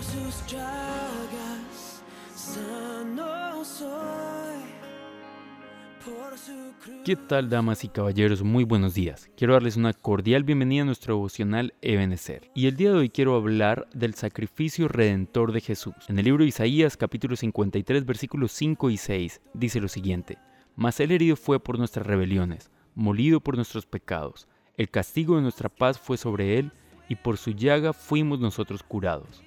por sus llagas sano soy. ¿Qué tal, damas y caballeros? Muy buenos días. Quiero darles una cordial bienvenida a nuestro devocional Ebenecer. Y el día de hoy quiero hablar del sacrificio redentor de Jesús. En el libro de Isaías, capítulo 53, versículos 5 y 6, dice lo siguiente: Mas el herido fue por nuestras rebeliones, molido por nuestros pecados. El castigo de nuestra paz fue sobre él, y por su llaga fuimos nosotros curados.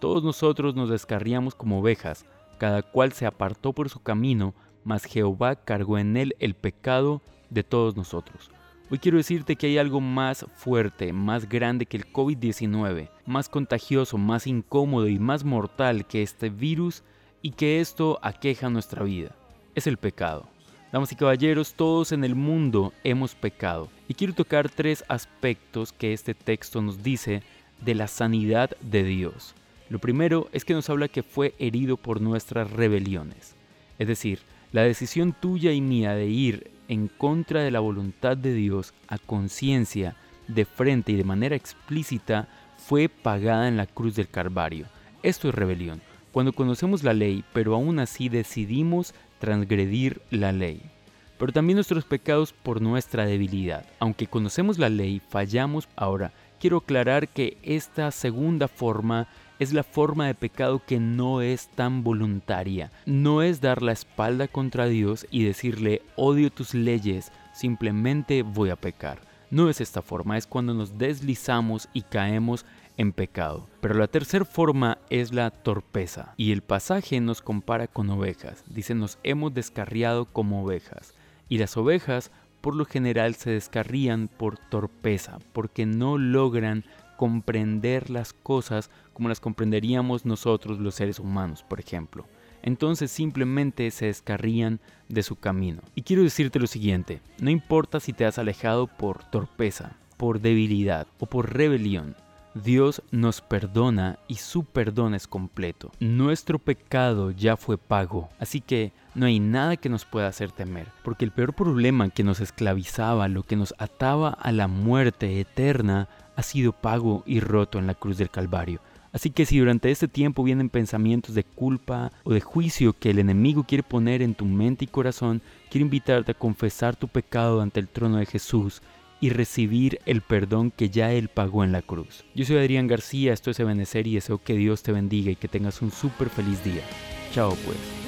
Todos nosotros nos descarriamos como ovejas, cada cual se apartó por su camino, mas Jehová cargó en él el pecado de todos nosotros. Hoy quiero decirte que hay algo más fuerte, más grande que el COVID-19, más contagioso, más incómodo y más mortal que este virus y que esto aqueja nuestra vida. Es el pecado. Damas y caballeros, todos en el mundo hemos pecado. Y quiero tocar tres aspectos que este texto nos dice de la sanidad de Dios. Lo primero es que nos habla que fue herido por nuestras rebeliones. Es decir, la decisión tuya y mía de ir en contra de la voluntad de Dios a conciencia, de frente y de manera explícita fue pagada en la cruz del Calvario. Esto es rebelión. Cuando conocemos la ley, pero aún así decidimos transgredir la ley. Pero también nuestros pecados por nuestra debilidad. Aunque conocemos la ley, fallamos. Ahora, quiero aclarar que esta segunda forma es la forma de pecado que no es tan voluntaria. No es dar la espalda contra Dios y decirle odio tus leyes, simplemente voy a pecar. No es esta forma, es cuando nos deslizamos y caemos en pecado. Pero la tercera forma es la torpeza. Y el pasaje nos compara con ovejas. Dice, nos hemos descarriado como ovejas. Y las ovejas por lo general se descarrían por torpeza, porque no logran comprender las cosas como las comprenderíamos nosotros los seres humanos, por ejemplo. Entonces simplemente se descarrían de su camino. Y quiero decirte lo siguiente, no importa si te has alejado por torpeza, por debilidad o por rebelión, Dios nos perdona y su perdón es completo. Nuestro pecado ya fue pago, así que no hay nada que nos pueda hacer temer, porque el peor problema que nos esclavizaba, lo que nos ataba a la muerte eterna, ha sido pago y roto en la cruz del Calvario. Así que si durante este tiempo vienen pensamientos de culpa o de juicio que el enemigo quiere poner en tu mente y corazón, quiero invitarte a confesar tu pecado ante el trono de Jesús y recibir el perdón que ya Él pagó en la cruz. Yo soy Adrián García, esto es Ebenecer y deseo que Dios te bendiga y que tengas un súper feliz día. Chao pues.